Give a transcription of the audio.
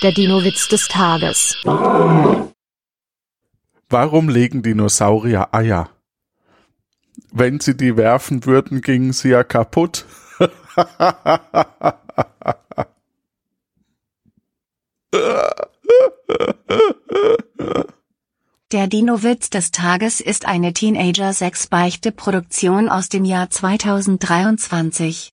Der Dino-Witz des Tages. Warum legen Dinosaurier Eier? Wenn sie die werfen würden, gingen sie ja kaputt. Der Dino-Witz des Tages ist eine Teenager-6-Beichte-Produktion aus dem Jahr 2023.